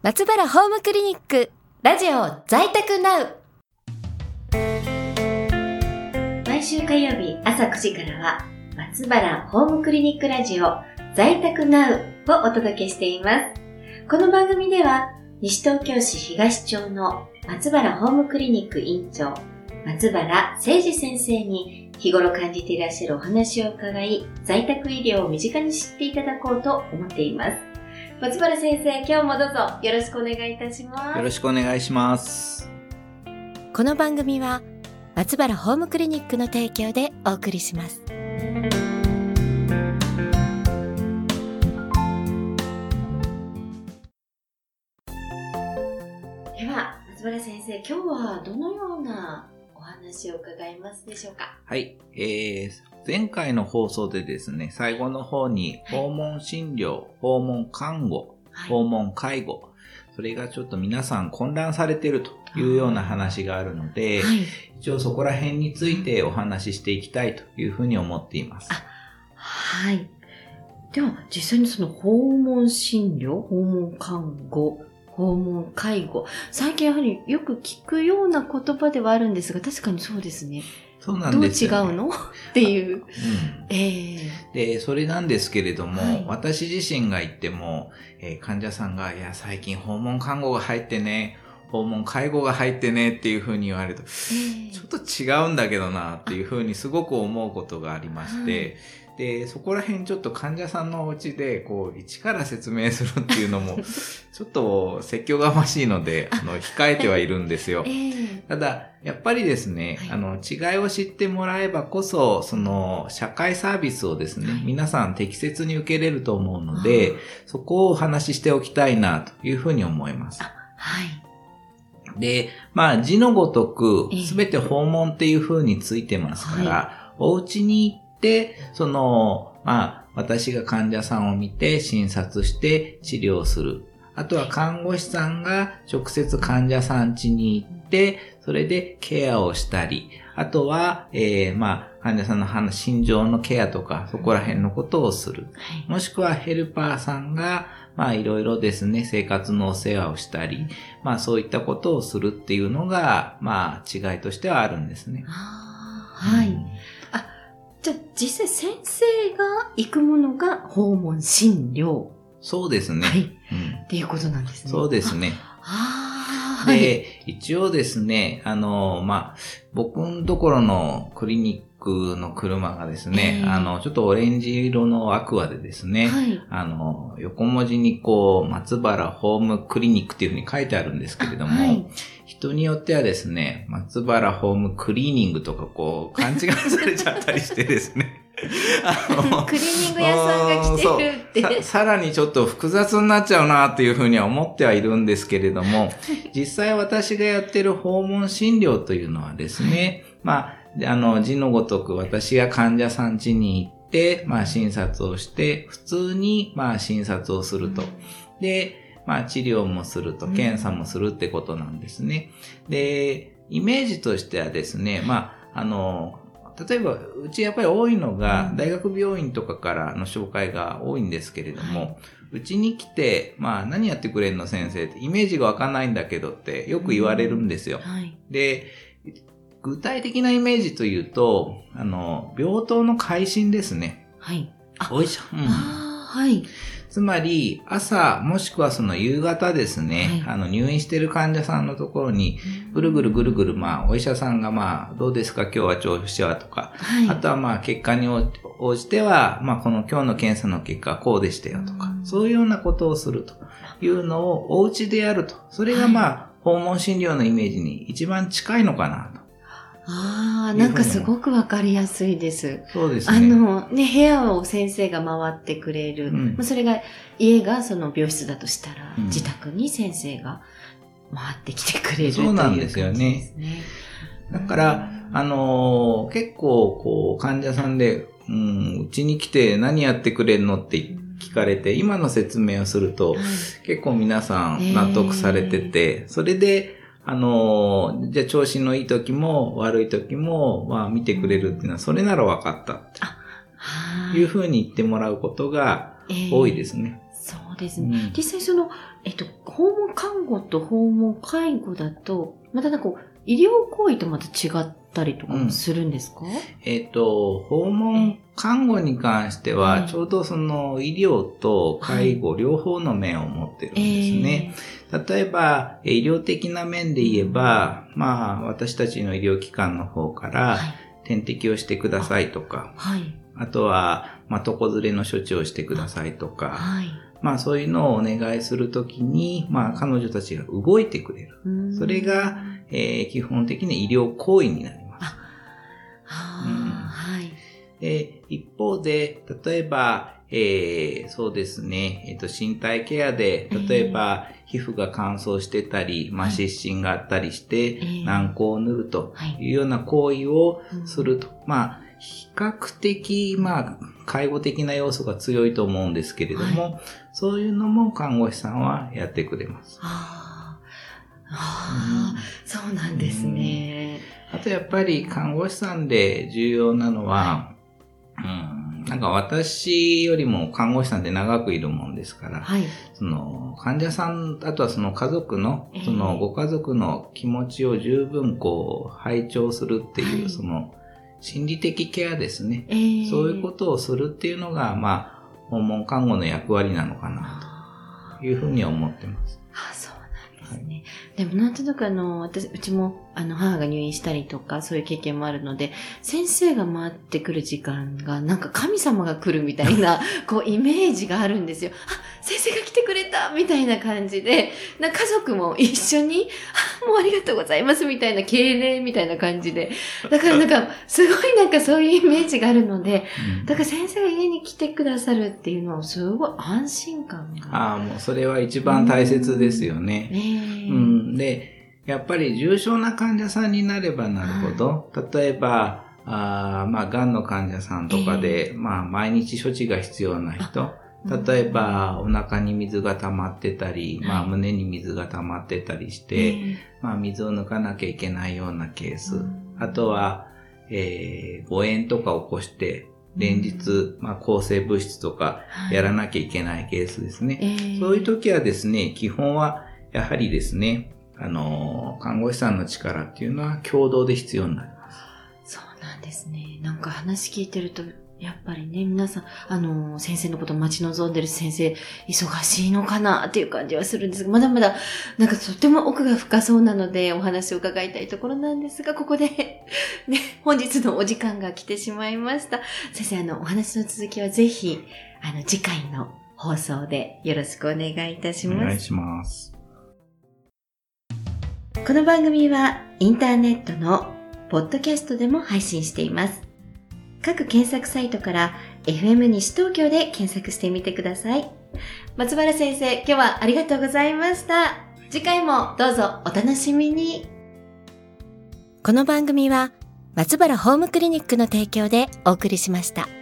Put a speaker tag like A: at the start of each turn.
A: 松原ホームクリニックラジオ在宅ナウ
B: 毎週火曜日朝9時からは松原ホームクリニックラジオ在宅ナウをお届けしています。この番組では西東京市東町の松原ホームクリニック院長松原誠二先生に日頃感じていらっしゃるお話を伺い在宅医療を身近に知っていただこうと思っています。松原先生、今日もどうぞよろしくお願いいたします。
C: よろしくお願いします。
A: この番組は松原ホームクリニックの提供でお送りします
B: では、松原先生、今日はどのようなお話を伺いますでしょうか？
C: はい。えー、前回の放送でですね、最後の方に訪問診療、訪問看護、
B: はい
C: 訪問介護、それがちょっと皆さん混乱されているというような話があるので、
B: はい。
C: 一応そこら辺についてお話ししていきたいというふうに思っています。
B: あはい。では、実際にその訪問診療、訪問看護、訪問介護、最近やはりよく聞くような言葉ではあるんですが、確かにそうですね。
C: そうな
B: どう違
C: んですよ、ね。
B: うの？っていう。
C: うん。
B: ええ。
C: で、それなんですけれども、
B: はい。
C: 私自身が言っても、えー患者さんが、いや、最近訪問看護が入ってね、訪問介護が入ってねっていうふうに言われると、
B: ええ。
C: ちょっと違うんだけどなっていうふうにすごく思うことがありまして、で、そこら辺ちょっと患者さんのお家で、こう、一から説明するっていうのも、ちょっと説教がましいので、あの、控えてはいるんですよ。
B: ええ
C: ただ、やっぱりですね、
B: はい
C: あの、違いを知ってもらえばこそ、その、社会サービスをですね、
B: はい
C: 皆さん適切に受けれると思うので、そこをお話ししておきたいな、というふうに思います。
B: はい。
C: で、まあ、字のごとく
B: ええ、
C: すべて訪問っていうふうについてますから、
B: は
C: お家に行って、その、まあ、私が患者さんを見て診察して治療する。あとは看護師さんが直接患者さん家に行って、それでケアをしたり、あとは、えー、まあ、患者さんの話心情のケアとか、そこら辺のことをする。
B: はい。
C: もしくはヘルパーさんが、まあいろいろですね、生活のお世話をしたり、まあそういったことをするっていうのが、まあ違いとしてはあるんですね。
B: はい。
C: うん
B: じゃあ、実際先生が行くものが訪問診療。
C: そうですね。
B: はい。
C: うん
B: っていうことなんですね。
C: そうですね。
B: ああ、はい。
C: で、一応ですね、あの、まあ、僕のところのクリニックの車がですね、
B: ええ
C: あの、ちょっとオレンジ色のアクアでですね、
B: はい。
C: あの、横文字にこう、松原ホームクリニックっていうふうに書いてあるんですけれども、
B: はい。
C: 人によってはですね、松原ホームクリーニングとかこう、勘違いされちゃったりしてですね。あの
B: クリーニング屋さんが来てるって。
C: ささらにちょっと複雑になっちゃうなっていうふうには思ってはいるんですけれども、実際私がやってる訪問診療というのはですね、まあ、あの、字のごとく私が患者さん家に行って、まあ診察をして、普通にまあ診察をすると。で、まあ治療もすると、
B: うん
C: 検査もするってことなんですね。で、イメージとしてはですね、まあ、あの、例えば、うちやっぱり多いのが
B: う、ん
C: 大学病院とかからの紹介が多いんですけれども、うちに来て、まあ、何やってくれんの先生って、イメージがわかんないんだけどってよく言われるんですよ。
B: はい。
C: で、具体的なイメージというと、あの、病棟の改心ですね。
B: はい。あ、
C: お医者、うん。
B: はい。
C: つまり、朝、もしくはその夕方ですね、
B: はい
C: あの、入院してる患者さんのところに、ぐるぐるぐるぐる、まあ、お医者さんがまあ、どうですか？今日は調子はとか、
B: はい。
C: あとはまあ、結果に応応じては、まあ、この今日の検査の結果はこうでしたよとか
B: う、ん
C: そういうようなことをするというのをお家でやると。それがまあ、訪問診療のイメージに一番近いのかなと。
B: ああ、なんかすごくわかりやすいです。
C: そうですね。
B: あの、ね、部屋を先生が回ってくれる。
C: うん
B: まあそれが、家がその病室だとしたら、
C: うん
B: 自宅に先生が回ってきてくれる
C: そうなんですよね。だから、あのー結構、こう、患者さんで、うん、うちに来て何やってくれんのって聞かれて、今の説明をすると
B: はい、
C: 結構皆さん納得されてて、それで、あのーじゃあ調子のいい時も悪い時も、まあ見てくれるっていうのは、それなら分かった。
B: はい
C: いうふうに言ってもらうことが多いですね。
B: そうですね。
C: うん
B: 実際その、えっと、訪問看護と訪問介護だと、またなんかこう、医療行為とまた違ったりとかもするんですか、
C: えっ、と、訪問看護に関しては、ちょうどその医療と介護両方の面を持ってるんですね。例えば、医療的な面で言えば、まあ、私たちの医療機関の方から、点滴をしてくださいとか、
B: はい。
C: あとは、まあ、床ずれの処置をしてくださいとか、
B: はい。
C: まあ、そういうのをお願いするときに、まあ、彼女たちが動いてくれる。
B: うん
C: それが、えー基本的に医療行為になります。で、一方で、例えば、えーそうですね、えっ、と、身体ケアで、例えば、皮膚が乾燥してたり、まあ、
B: はい。
C: 湿疹があったりして、
B: えー
C: 軟膏を塗ると
B: はい。
C: いうような行為を
B: うん
C: すると。まあ、比較的、まあ、介護的な要素が強いと思うんですけれども、そういうのも看護師さんはやってくれます。
B: ああ、ああ、そうなんですね。
C: あとやっぱり看護師さんで重要なのは、うん、なんか私よりも看護師さんって長くいるもんですから、
B: はい。
C: その患者さん、あとはその家族の
B: ええ、
C: そのご家族の気持ちを十分こう拝聴するっていう、
B: はい
C: その心理的ケアですね。
B: えー
C: そういうことをするっていうのが、まあ、訪問看護の役割なのかな
B: あ
C: というふうには思ってます。
B: あ、そうなんで。もなんとなくあの、私、うちもあの、母が入院したりとか、そういう経験もあるので、先生が回ってくる時間が、なんか神様が来るみたいな、こう、イメージがあるんですよ。あ、先生が来てくれたみたいな感じで、な家族も一緒に、あ、もうありがとうございますみたいな敬礼みたいな感じで。だからなんか、すごいなんかそういうイメージがあるので、
C: うん
B: だから先生が家に来てくださるっていうのは、すごい安心感が。
C: ああ、もうそれは一番大切ですよね。
B: ねえ
C: うん、で、やっぱり重症な患者さんになればなるほど、例えば、あーまあ、癌の患者さんとかで、まあ、毎日処置が必要な人、例えば、お腹に水が溜まってたり、まあ、
B: はい
C: 胸に水が溜まってたりし
B: え
C: て、
B: え
C: まあ、水を抜かなきゃいけないようなケース
B: うん。
C: あとは、えー、誤嚥とか起こして、連日、まあ、抗生物質とか
B: はい
C: やらなきゃいけないケースですね。
B: ええ
C: そういう時はですね、基本はやはりですね、あの、看護師さんの力っていうのは共同で必要になります。
B: そうなんですね。なんか話聞いてると、やっぱりね、皆さん、あの、先生のことを待ち望んでる先生、忙しいのかなっていう感じはするんですが、まだまだ、なんかとても奥が深そうなので、お話を伺いたいところなんですが、ここで、ね、本日のお時間が来てしまいました。先生、あの、お話の続きはぜひ、あの、次回の放送でよろしくお願いいたします。
C: お願いします。
B: この番組はインターネットのポッドキャストでも配信しています。各検索サイトから FM 西東京で検索してみてください。松原先生、今日はありがとうございました。次回もどうぞお楽しみに。
A: この番組は松原ホームクリニックの提供でお送りしました。